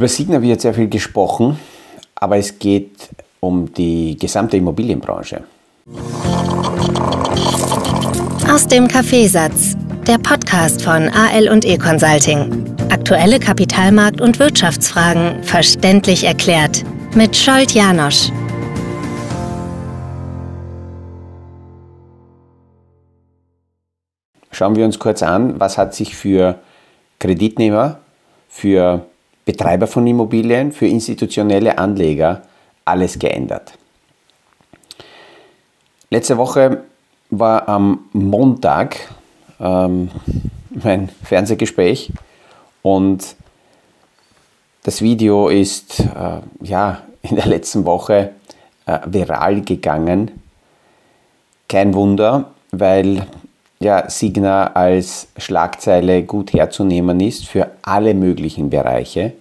Über Signa wird sehr viel gesprochen, aber es geht um die gesamte Immobilienbranche. Aus dem Kaffeesatz, der Podcast von AL und E Consulting. Aktuelle Kapitalmarkt- und Wirtschaftsfragen verständlich erklärt mit Scholt Janosch. Schauen wir uns kurz an, was hat sich für Kreditnehmer, für Betreiber von Immobilien, für institutionelle Anleger alles geändert. Letzte Woche war am Montag ähm, mein Fernsehgespräch und das Video ist äh, ja, in der letzten Woche äh, viral gegangen. Kein Wunder, weil ja, Signa als Schlagzeile gut herzunehmen ist für alle möglichen Bereiche.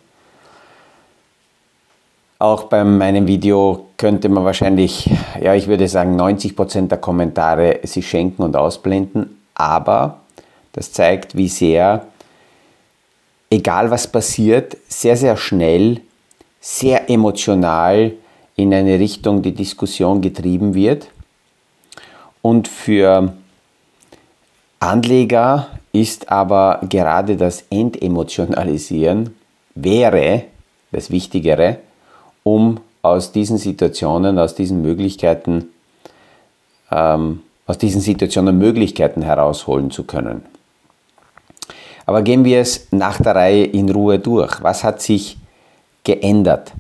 Auch bei meinem Video könnte man wahrscheinlich, ja, ich würde sagen, 90% der Kommentare sich schenken und ausblenden, aber das zeigt, wie sehr, egal was passiert, sehr, sehr schnell, sehr emotional in eine Richtung die Diskussion getrieben wird. Und für Anleger ist aber gerade das Entemotionalisieren wäre das Wichtigere, um aus diesen Situationen, aus diesen Möglichkeiten, ähm, aus diesen Situationen Möglichkeiten herausholen zu können. Aber gehen wir es nach der Reihe in Ruhe durch. Was hat sich geändert?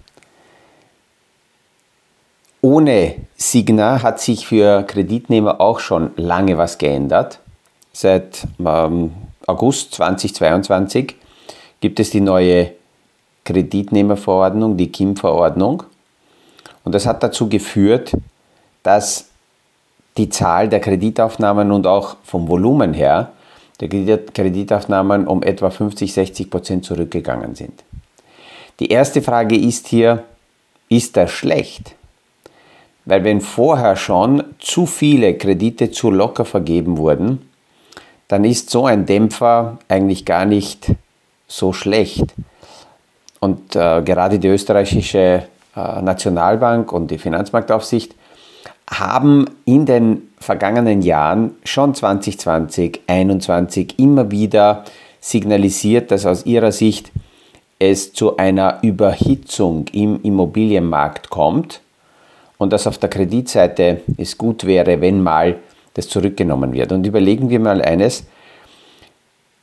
Ohne Signa hat sich für Kreditnehmer auch schon lange was geändert. Seit ähm, August 2022 gibt es die neue Kreditnehmerverordnung, die KIM-Verordnung. Und das hat dazu geführt, dass die Zahl der Kreditaufnahmen und auch vom Volumen her der Kreditaufnahmen um etwa 50, 60 Prozent zurückgegangen sind. Die erste Frage ist hier, ist das schlecht? Weil wenn vorher schon zu viele Kredite zu locker vergeben wurden, dann ist so ein Dämpfer eigentlich gar nicht so schlecht. Und äh, gerade die österreichische äh, Nationalbank und die Finanzmarktaufsicht haben in den vergangenen Jahren schon 2020, 2021 immer wieder signalisiert, dass aus ihrer Sicht es zu einer Überhitzung im Immobilienmarkt kommt und dass auf der Kreditseite es gut wäre, wenn mal das zurückgenommen wird. Und überlegen wir mal eines,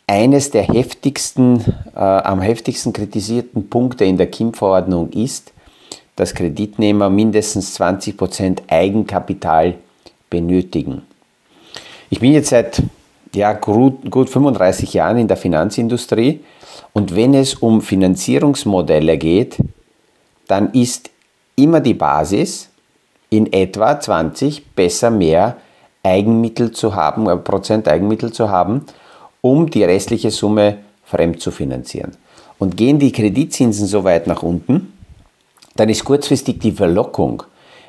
eines der heftigsten, äh, am heftigsten kritisierten Punkte in der KIM-Verordnung ist, dass Kreditnehmer mindestens 20% Eigenkapital benötigen. Ich bin jetzt seit ja, gut, gut 35 Jahren in der Finanzindustrie und wenn es um Finanzierungsmodelle geht, dann ist immer die Basis, in etwa 20, besser mehr Eigenmittel zu haben, äh, Prozent Eigenmittel zu haben, um die restliche Summe fremd zu finanzieren. Und gehen die Kreditzinsen so weit nach unten, dann ist kurzfristig die Verlockung,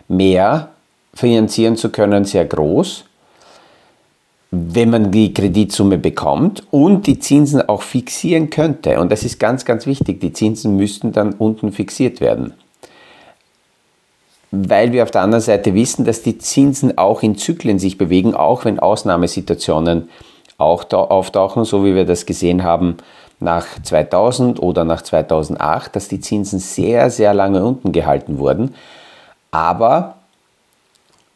mehr finanzieren zu können, sehr groß, wenn man die Kreditsumme bekommt und die Zinsen auch fixieren könnte. Und das ist ganz, ganz wichtig. Die Zinsen müssten dann unten fixiert werden weil wir auf der anderen Seite wissen, dass die Zinsen auch in Zyklen sich bewegen, auch wenn Ausnahmesituationen auch auftauchen, so wie wir das gesehen haben nach 2000 oder nach 2008, dass die Zinsen sehr, sehr lange unten gehalten wurden. Aber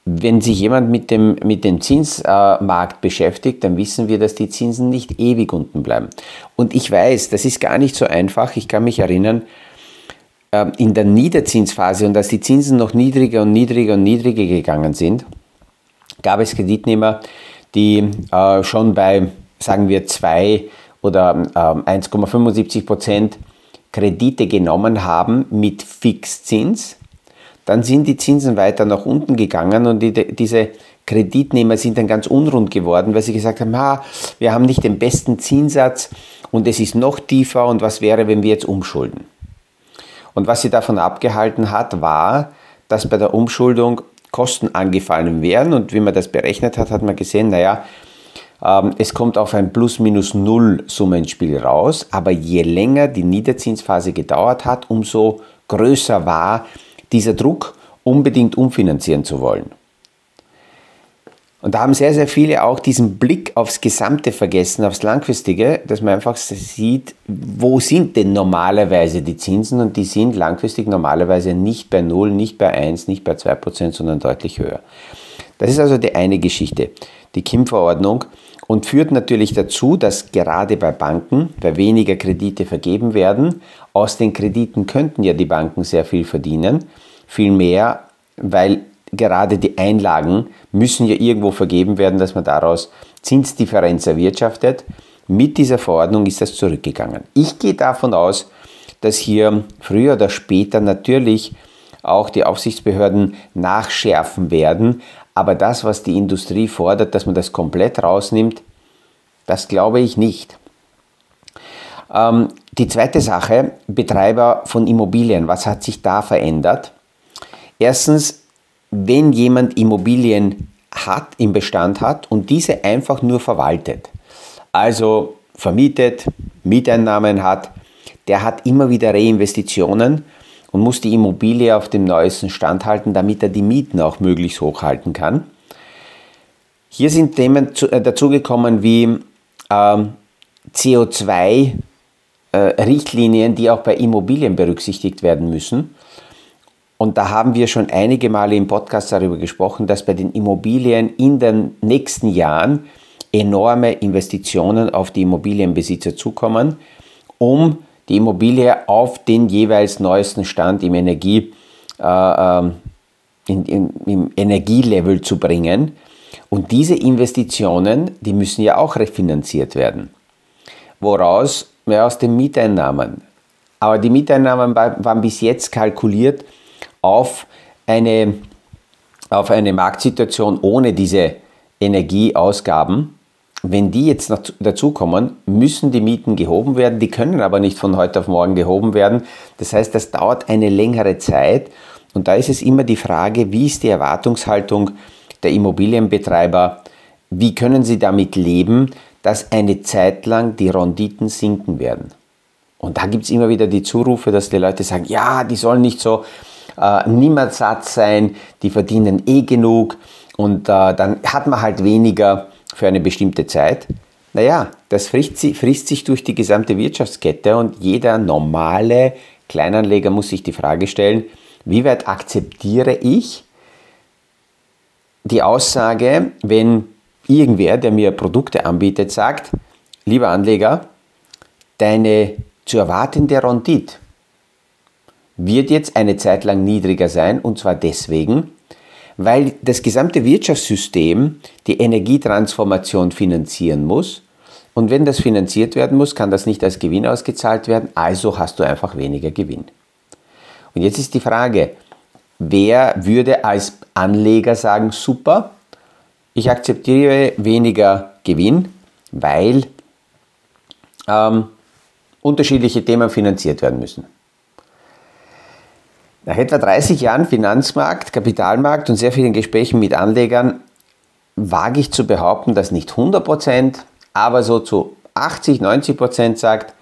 wenn sich jemand mit dem, mit dem Zinsmarkt beschäftigt, dann wissen wir, dass die Zinsen nicht ewig unten bleiben. Und ich weiß, das ist gar nicht so einfach. Ich kann mich erinnern, ähm, in der Niederzinsphase und als die Zinsen noch niedriger und niedriger und niedriger gegangen sind, gab es Kreditnehmer, äh, schon bei, sagen wir, 2 oder 1,75 ähm, Prozent Kredite genommen haben mit Fixzins. Dann sind die Zinsen weiter nach unten gegangen und die, diese Kreditnehmer sind dann ganz unrund geworden, weil sie gesagt haben, ha, wir haben nicht den besten Zinssatz und es ist noch tiefer und was wäre, wenn wir jetzt umschulden? Und was sie davon abgehalten hat, war, dass bei der Umschuldung Kosten angefallen wären. Und wie man das berechnet hat, hat man gesehen, naja, Ähm, es kommt auf ein Plus-Minus-Null-Summenspiel raus, aber je länger die Niederzinsphase gedauert hat, umso größer war dieser Druck, unbedingt umfinanzieren zu wollen. Und da haben sehr, sehr viele auch diesen Blick aufs Gesamte vergessen, aufs Langfristige, dass man einfach sieht, wo sind denn normalerweise die Zinsen? Und die sind langfristig normalerweise nicht bei 0, nicht bei 1, nicht bei 2%, sondern deutlich höher. Das ist also die eine Geschichte, die KIM-Verordnung. Und führt natürlich dazu, dass gerade bei Banken, bei weniger Kredite vergeben werden, aus den Krediten könnten ja die Banken sehr viel verdienen, viel mehr, weil gerade die Einlagen müssen ja irgendwo vergeben werden, dass man daraus Zinsdifferenz erwirtschaftet. Mit dieser Verordnung ist das zurückgegangen. Ich gehe davon aus, dass hier früher oder später natürlich auch die Aufsichtsbehörden nachschärfen werden. Aber das, was die Industrie fordert, dass man das komplett rausnimmt, das glaube ich nicht. Ähm, die zweite Sache, Betreiber von Immobilien. Was hat sich da verändert? Erstens, wenn jemand Immobilien hat, im Bestand hat und diese einfach nur verwaltet, also vermietet, Mieteinnahmen hat, der hat immer wieder Reinvestitionen und muss die Immobilie auf dem neuesten Stand halten, damit er die Mieten auch möglichst hoch halten kann. Hier sind Themen äh, dazugekommen wie ähm, CO2-Richtlinien, äh, die auch bei Immobilien berücksichtigt werden müssen. Und da haben wir schon einige Male im Podcast darüber gesprochen, dass bei den Immobilien in den nächsten Jahren enorme Investitionen auf die Immobilienbesitzer zukommen, um die Immobilie auf den jeweils neuesten Stand im, Energie, äh, ähm, in, in, im Energielevel zu bringen. Und diese Investitionen, die müssen ja auch refinanziert werden. Woraus? Ja, aus den Mieteinnahmen. Aber die Mieteinnahmen waren bis jetzt kalkuliert auf eine, auf eine Marktsituation ohne diese Energieausgaben. Wenn die jetzt dazukommen, müssen die Mieten gehoben werden. Die können aber nicht von heute auf morgen gehoben werden. Das heißt, das dauert eine längere Zeit. Und da ist es immer die Frage, wie ist die Erwartungshaltung der Immobilienbetreiber? Wie können sie damit leben, dass eine Zeit lang die Renditen sinken werden? Und da gibt es immer wieder die Zurufe, dass die Leute sagen, ja, die sollen nicht so äh, niemals satt sein, die verdienen eh genug und äh, dann hat man halt weniger für eine bestimmte Zeit. Naja, das frisst, frisst sich durch die gesamte Wirtschaftskette und jeder normale Kleinanleger muss sich die Frage stellen, wie weit akzeptiere ich die Aussage, wenn irgendwer, der mir Produkte anbietet, sagt, lieber Anleger, deine zu erwartende Rendite wird jetzt eine Zeit lang niedriger sein und zwar deswegen, weil das gesamte Wirtschaftssystem die Energietransformation finanzieren muss. Und wenn das finanziert werden muss, kann das nicht als Gewinn ausgezahlt werden, also hast du einfach weniger Gewinn. Und jetzt ist die Frage, wer würde als Anleger sagen, super, ich akzeptiere weniger Gewinn, weil ähm, unterschiedliche Themen finanziert werden müssen. Nach etwa 30 Jahren Finanzmarkt, Kapitalmarkt und sehr vielen Gesprächen mit Anlegern wage ich zu behaupten, dass nicht 100%, aber so zu 80, 90% sagt,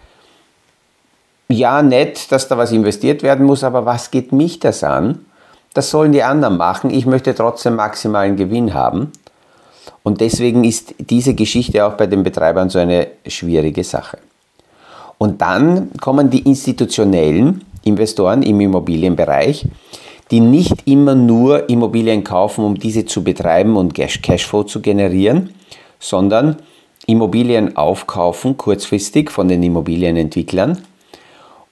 ja, nett, dass da was investiert werden muss, aber was geht mich das an? Das sollen die anderen machen. Ich möchte trotzdem maximalen Gewinn haben. Und deswegen ist diese Geschichte auch bei den Betreibern so eine schwierige Sache. Und dann kommen die institutionellen Investoren im Immobilienbereich, die nicht immer nur Immobilien kaufen, um diese zu betreiben und Cashflow zu generieren, sondern Immobilien aufkaufen, kurzfristig von den Immobilienentwicklern,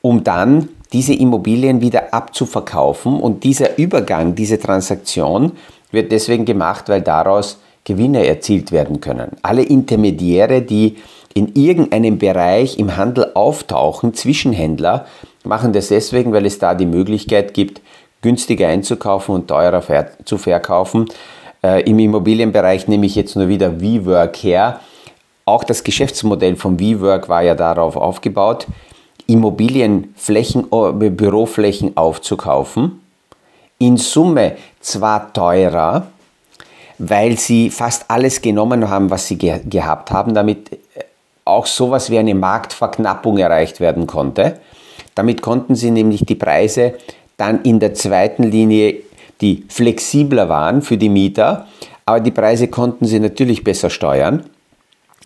um dann diese Immobilien wieder abzuverkaufen. Und dieser Übergang, diese Transaktion wird deswegen gemacht, weil daraus Gewinne erzielt werden können. Alle Intermediäre, die in irgendeinem Bereich im Handel auftauchen, Zwischenhändler, machen das deswegen, weil es da die Möglichkeit gibt, günstiger einzukaufen und teurer zu verkaufen. Äh, Im Immobilienbereich nehme ich jetzt nur wieder WeWork her. Auch das Geschäftsmodell von WeWork war ja darauf aufgebaut, Immobilienflächen, äh, Büroflächen aufzukaufen. In Summe zwar teurer, weil sie fast alles genommen haben, was sie ge gehabt haben, damit äh, auch sowas wie eine Marktverknappung erreicht werden konnte. Damit konnten sie nämlich die Preise dann in der zweiten Linie, die flexibler waren für die Mieter, aber die Preise konnten sie natürlich besser steuern.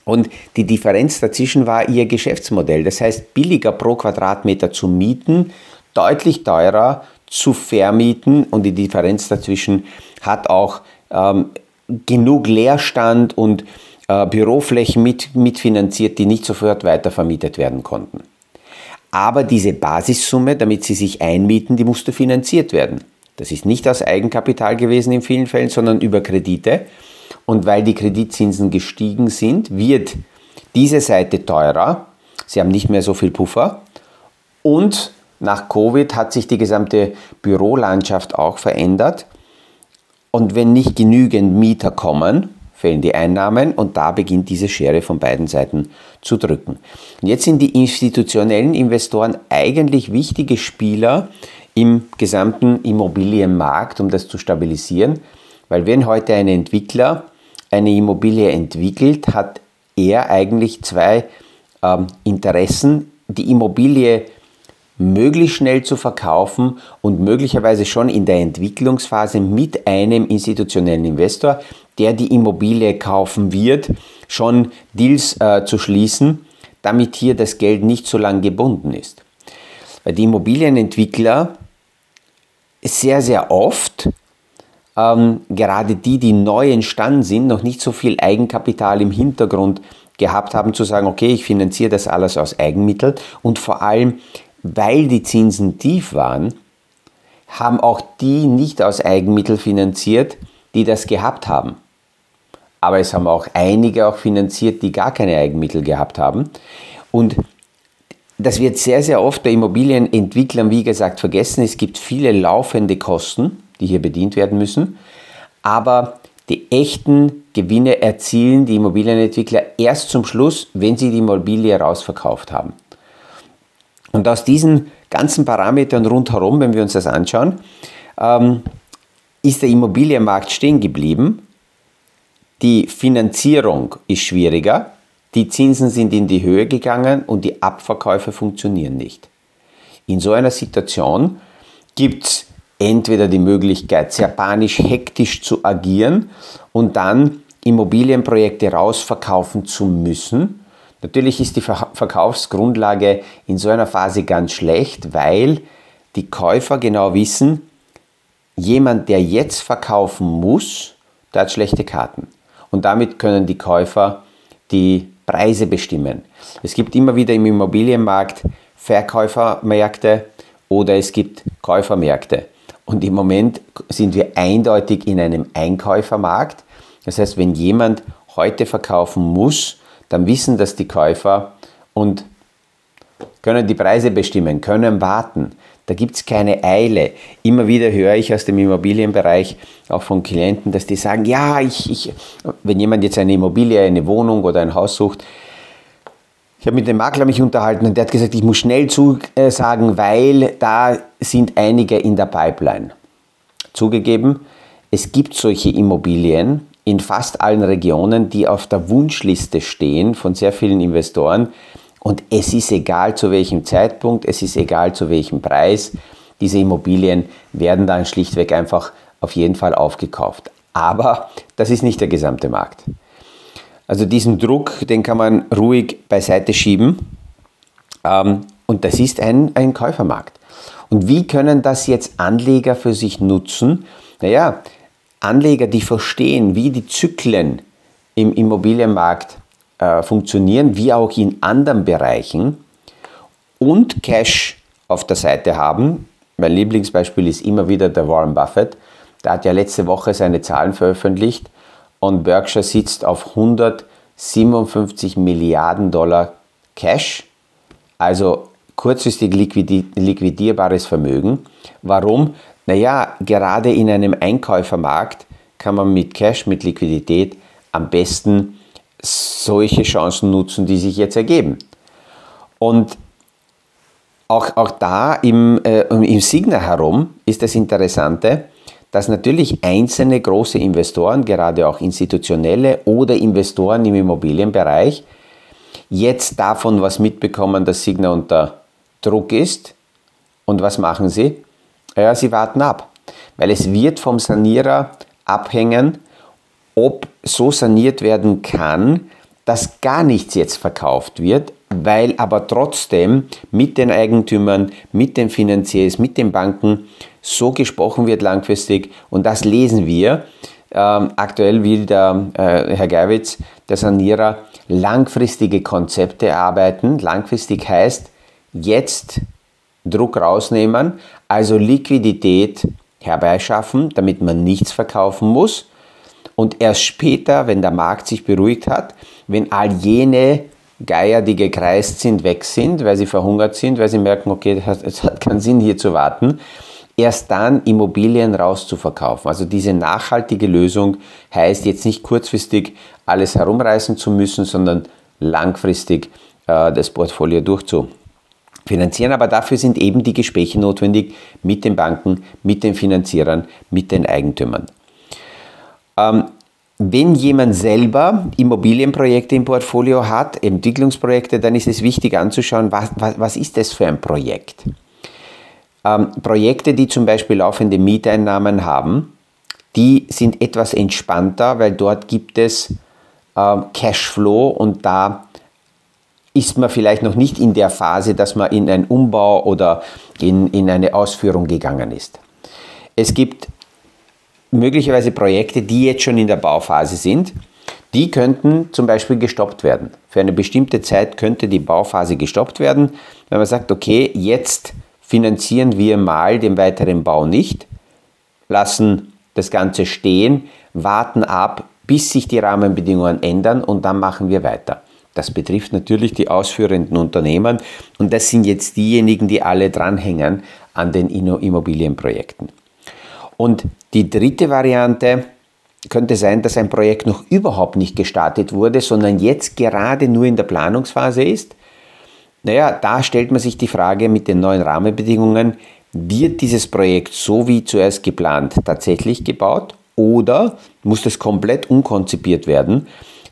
Und die Differenz dazwischen war ihr Geschäftsmodell. Das heißt, billiger pro Quadratmeter zu mieten, deutlich teurer zu vermieten und die Differenz dazwischen hat auch ähm, genug Leerstand und äh, Büroflächen mit, mitfinanziert, die nicht sofort weiter vermietet werden konnten. Aber diese Basissumme, damit sie sich einmieten, die musste finanziert werden. Das ist nicht aus Eigenkapital gewesen in vielen Fällen, sondern über Kredite. Und weil die Kreditzinsen gestiegen sind, wird diese Seite teurer. Sie haben nicht mehr so viel Puffer. Und nach Covid hat sich die gesamte Bürolandschaft auch verändert. Und wenn nicht genügend Mieter kommen, fehlen die Einnahmen und da beginnt diese Schere von beiden Seiten zu drücken. Und jetzt sind die institutionellen Investoren eigentlich wichtige Spieler im gesamten Immobilienmarkt, um das zu stabilisieren, weil wenn heute ein Entwickler eine Immobilie entwickelt, hat er eigentlich zwei ähm, Interessen. Die Immobilie möglichst schnell zu verkaufen und möglicherweise schon in der Entwicklungsphase mit einem institutionellen Investor, der die Immobilie kaufen wird, schon Deals äh, zu schließen, damit hier das Geld nicht so lange gebunden ist. Weil die Immobilienentwickler sehr, sehr oft, ähm, gerade die, die neu entstanden sind, noch nicht so viel Eigenkapital im Hintergrund gehabt haben, zu sagen, okay, ich finanziere das alles aus Eigenmitteln und vor allem weil die Zinsen tief waren, haben auch die nicht aus Eigenmitteln finanziert, die das gehabt haben. Aber es haben auch einige auch finanziert, die gar keine Eigenmittel gehabt haben. Und das wird sehr, sehr oft bei Immobilienentwicklern, wie gesagt, vergessen. Es gibt viele laufende Kosten, die hier bedient werden müssen. Aber die echten Gewinne erzielen die Immobilienentwickler erst zum Schluss, wenn sie die Immobilie rausverkauft haben. Und aus diesen ganzen Parametern rundherum, wenn wir uns das anschauen, ähm, ist der Immobilienmarkt stehen geblieben. Die Finanzierung ist schwieriger, die Zinsen sind in die Höhe gegangen und die Abverkäufe funktionieren nicht. In so einer Situation gibt es entweder die Möglichkeit, sehr panisch, hektisch zu agieren und dann Immobilienprojekte rausverkaufen zu müssen Natürlich ist die Verkaufsgrundlage in so einer Phase ganz schlecht, weil die Käufer genau wissen, jemand, der jetzt verkaufen muss, der hat schlechte Karten. Und damit können die Käufer die Preise bestimmen. Es gibt immer wieder im Immobilienmarkt Verkäufermärkte oder es gibt Käufermärkte. Und im Moment sind wir eindeutig in einem Einkäufermarkt. Das heißt, wenn jemand heute verkaufen muss, dann wissen das die Käufer und können die Preise bestimmen, können warten. Da gibt es keine Eile. Immer wieder höre ich aus dem Immobilienbereich auch von Klienten, dass die sagen, ja, ich, ich, wenn jemand jetzt eine Immobilie, eine Wohnung oder ein Haus sucht, ich habe mit dem Makler mich unterhalten und der hat gesagt, ich muss schnell zusagen, weil da sind einige in der Pipeline. Zugegeben, es gibt solche Immobilien, in fast allen Regionen, die auf der Wunschliste stehen von sehr vielen Investoren. Und es ist egal zu welchem Zeitpunkt, es ist egal zu welchem Preis. Diese Immobilien werden dann schlichtweg einfach auf jeden Fall aufgekauft. Aber das ist nicht der gesamte Markt. Also diesen Druck, den kann man ruhig beiseite schieben. Ähm, und das ist ein, ein Käufermarkt. Und wie können das jetzt Anleger für sich nutzen? Naja, Anleger, die verstehen, wie die Zyklen im Immobilienmarkt äh, funktionieren, wie auch in anderen Bereichen und Cash auf der Seite haben. Mein Lieblingsbeispiel ist immer wieder der Warren Buffett. Der hat ja letzte Woche seine Zahlen veröffentlicht und Berkshire sitzt auf 157 Milliarden Dollar Cash, also kurzfristig liquidierbares Vermögen. Warum? Naja, gerade in einem Einkäufermarkt kann man mit Cash, mit Liquidität am besten solche Chancen nutzen, die sich jetzt ergeben. Und auch, auch da im, äh, im Signer herum ist das Interessante, dass natürlich einzelne große Investoren, gerade auch institutionelle oder Investoren im Immobilienbereich, jetzt davon was mitbekommen, dass Signa unter Druck ist. Und was machen sie? Ja, sie warten ab, weil es wird vom Sanierer abhängen, ob so saniert werden kann, dass gar nichts jetzt verkauft wird, weil aber trotzdem mit den Eigentümern, mit den Finanziers, mit den Banken so gesprochen wird langfristig und das lesen wir. Ähm, aktuell will der äh, Herr Gerwitz, der Sanierer, langfristige Konzepte erarbeiten. Langfristig heißt jetzt Druck rausnehmen, also Liquidität herbeischaffen, damit man nichts verkaufen muss. Und erst später, wenn der Markt sich beruhigt hat, wenn all jene Geier, die gekreist sind, weg sind, weil sie verhungert sind, weil sie merken, okay, es hat keinen Sinn hier zu warten, erst dann Immobilien rauszuverkaufen. Also diese nachhaltige Lösung heißt jetzt nicht kurzfristig alles herumreißen zu müssen, sondern langfristig äh, das Portfolio durchzufinanzieren. Aber dafür sind eben die Gespräche notwendig mit den Banken, mit den Finanzierern, mit den Eigentümern. Ähm, wenn jemand selber Immobilienprojekte im Portfolio hat, Entwicklungsprojekte, dann ist es wichtig anzuschauen, was, was, was ist das für ein Projekt. Ähm, Projekte, die zum Beispiel laufende Mieteinnahmen haben, die sind etwas entspannter, weil dort gibt es äh, Cashflow und da ist man vielleicht noch nicht in der Phase, dass man in einen Umbau oder in, in eine Ausführung gegangen ist. Es gibt möglicherweise Projekte, die jetzt schon in der Bauphase sind, die könnten zum Beispiel gestoppt werden. Für eine bestimmte Zeit könnte die Bauphase gestoppt werden, wenn man sagt, okay, jetzt finanzieren wir mal den weiteren Bau nicht, lassen das Ganze stehen, warten ab, bis sich die Rahmenbedingungen ändern und dann machen wir weiter. Das betrifft natürlich die ausführenden Unternehmen und das sind jetzt diejenigen, die alle dranhängen an den Immobilienprojekten. Und die dritte Variante könnte sein, dass ein Projekt noch überhaupt nicht gestartet wurde, sondern jetzt gerade nur in der Planungsphase ist. Naja, da stellt man sich die Frage mit den neuen Rahmenbedingungen, wird dieses Projekt so wie zuerst geplant tatsächlich gebaut oder muss das komplett unkonzipiert werden,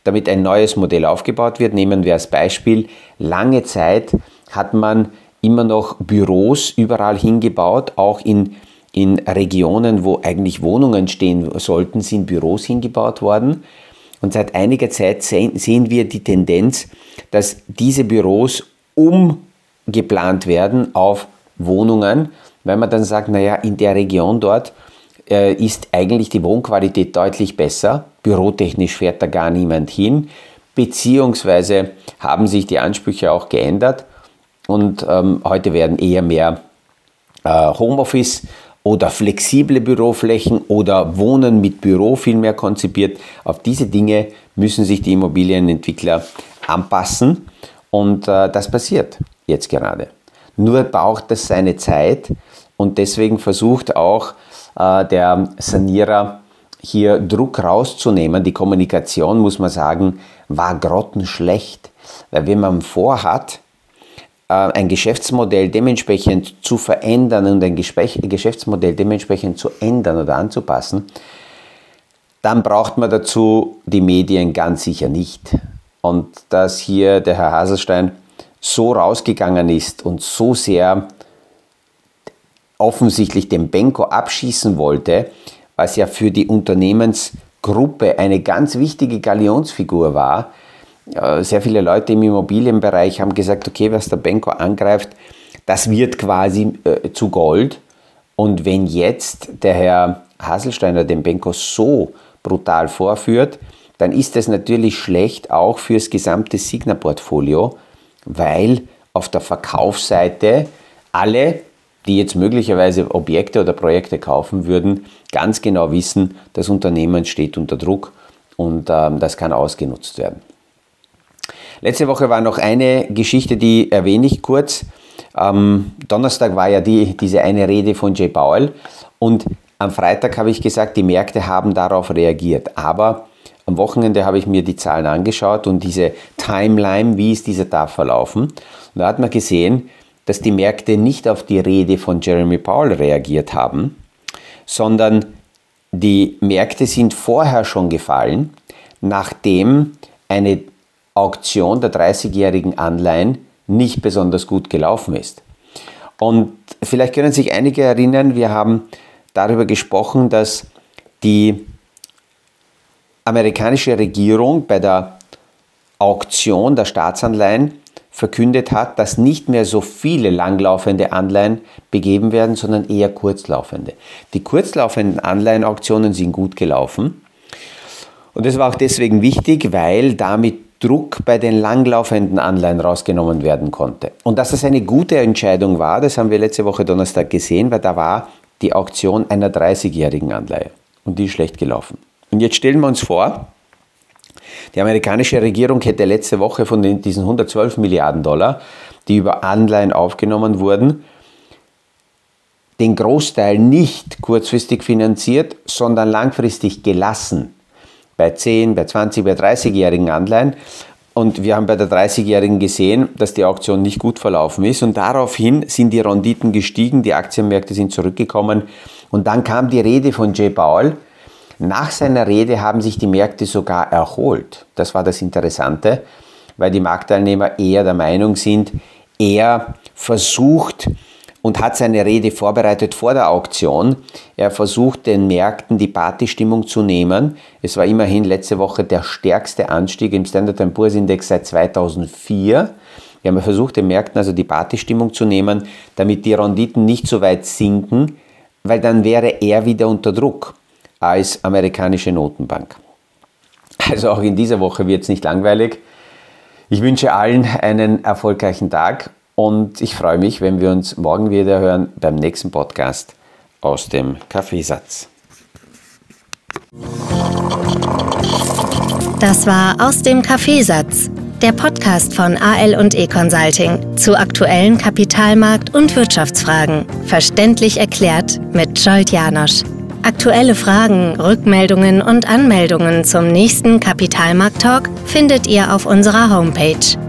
damit ein neues Modell aufgebaut wird? Nehmen wir als Beispiel, lange Zeit hat man immer noch Büros überall hingebaut, auch in in Regionen, wo eigentlich Wohnungen stehen sollten, sind Büros hingebaut worden. Und seit einiger Zeit sehen wir die Tendenz, dass diese Büros umgeplant werden auf Wohnungen, weil man dann sagt, naja, in der Region dort äh, ist eigentlich die Wohnqualität deutlich besser, bürotechnisch fährt da gar niemand hin, beziehungsweise haben sich die Ansprüche auch geändert. Und ähm, heute werden eher mehr äh, Homeoffice oder flexible Büroflächen oder Wohnen mit Büro vielmehr konzipiert. Auf diese Dinge müssen sich die Immobilienentwickler anpassen und äh, das passiert jetzt gerade. Nur braucht das seine Zeit und deswegen versucht auch äh, der Sanierer hier Druck rauszunehmen. Die Kommunikation, muss man sagen, war grottenschlecht. Weil wenn man vorhat, ein Geschäftsmodell dementsprechend zu verändern und ein Geschäftsmodell dementsprechend zu ändern oder anzupassen, dann braucht man dazu die Medien ganz sicher nicht. Und dass hier der Herr Haselstein so rausgegangen ist und so sehr offensichtlich den Benko abschießen wollte, was ja für die Unternehmensgruppe eine ganz wichtige Galionsfigur war, sehr viele Leute im Immobilienbereich haben gesagt, okay, was der Benko angreift, das wird quasi äh, zu Gold. Und wenn jetzt der Herr Haselsteiner den Benko so brutal vorführt, dann ist das natürlich schlecht auch fürs gesamte Signa-Portfolio, weil auf der Verkaufsseite alle, die jetzt möglicherweise Objekte oder Projekte kaufen würden, ganz genau wissen, das Unternehmen steht unter Druck und ähm, das kann ausgenutzt werden. Letzte Woche war noch eine Geschichte, die erwähne ich kurz. Am Donnerstag war ja die, diese eine Rede von Jay Powell und am Freitag habe ich gesagt, die Märkte haben darauf reagiert. Aber am Wochenende habe ich mir die Zahlen angeschaut und diese Timeline, wie ist dieser Tag verlaufen. Und da hat man gesehen, dass die Märkte nicht auf die Rede von Jeremy Powell reagiert haben, sondern die Märkte sind vorher schon gefallen, nachdem eine Auktion der 30-jährigen Anleihen nicht besonders gut gelaufen ist. Und vielleicht können sich einige erinnern, wir haben darüber gesprochen, dass die amerikanische Regierung bei der Auktion der Staatsanleihen verkündet hat, dass nicht mehr so viele langlaufende Anleihen begeben werden, sondern eher kurzlaufende. Die kurzlaufenden Anleihenauktionen sind gut gelaufen. Und das war auch deswegen wichtig, weil damit Druck bei den langlaufenden Anleihen rausgenommen werden konnte. Und dass das eine gute Entscheidung war, das haben wir letzte Woche Donnerstag gesehen, weil da war die Auktion einer 30-jährigen Anleihe. Und die ist schlecht gelaufen. Und jetzt stellen wir uns vor, die amerikanische Regierung hätte letzte Woche von den, diesen 112 Milliarden Dollar, die über Anleihen aufgenommen wurden, den Großteil nicht kurzfristig finanziert, sondern langfristig gelassen. Bei 10, bei 20, bei 30-jährigen Anleihen. Und wir haben bei der 30-jährigen gesehen, dass die Auktion nicht gut verlaufen ist. Und daraufhin sind die Renditen gestiegen, die Aktienmärkte sind zurückgekommen. Und dann kam die Rede von Jay Powell, nach seiner Rede haben sich die Märkte sogar erholt. Das war das Interessante, weil die Marktteilnehmer eher der Meinung sind, er versucht und hat seine Rede vorbereitet vor der Auktion. Er versucht den Märkten die Partystimmung zu nehmen. Es war immerhin letzte Woche der stärkste Anstieg im Standard Poor's Index seit 2004. Wir haben versucht, den Märkten also die Partystimmung zu nehmen, damit die Renditen nicht so weit sinken, weil dann wäre er wieder unter Druck als amerikanische Notenbank. Also auch in dieser Woche wird es nicht langweilig. Ich wünsche allen einen erfolgreichen Tag und ich freue mich, wenn wir uns morgen wieder hören beim nächsten Podcast aus dem Kaffeesatz. Das war aus dem Kaffeesatz, der Podcast von AL und E Consulting zu aktuellen Kapitalmarkt- und Wirtschaftsfragen, verständlich erklärt mit Scholt Janosch. Aktuelle Fragen, Rückmeldungen und Anmeldungen zum nächsten Kapitalmarkt-Talk findet ihr auf unserer Homepage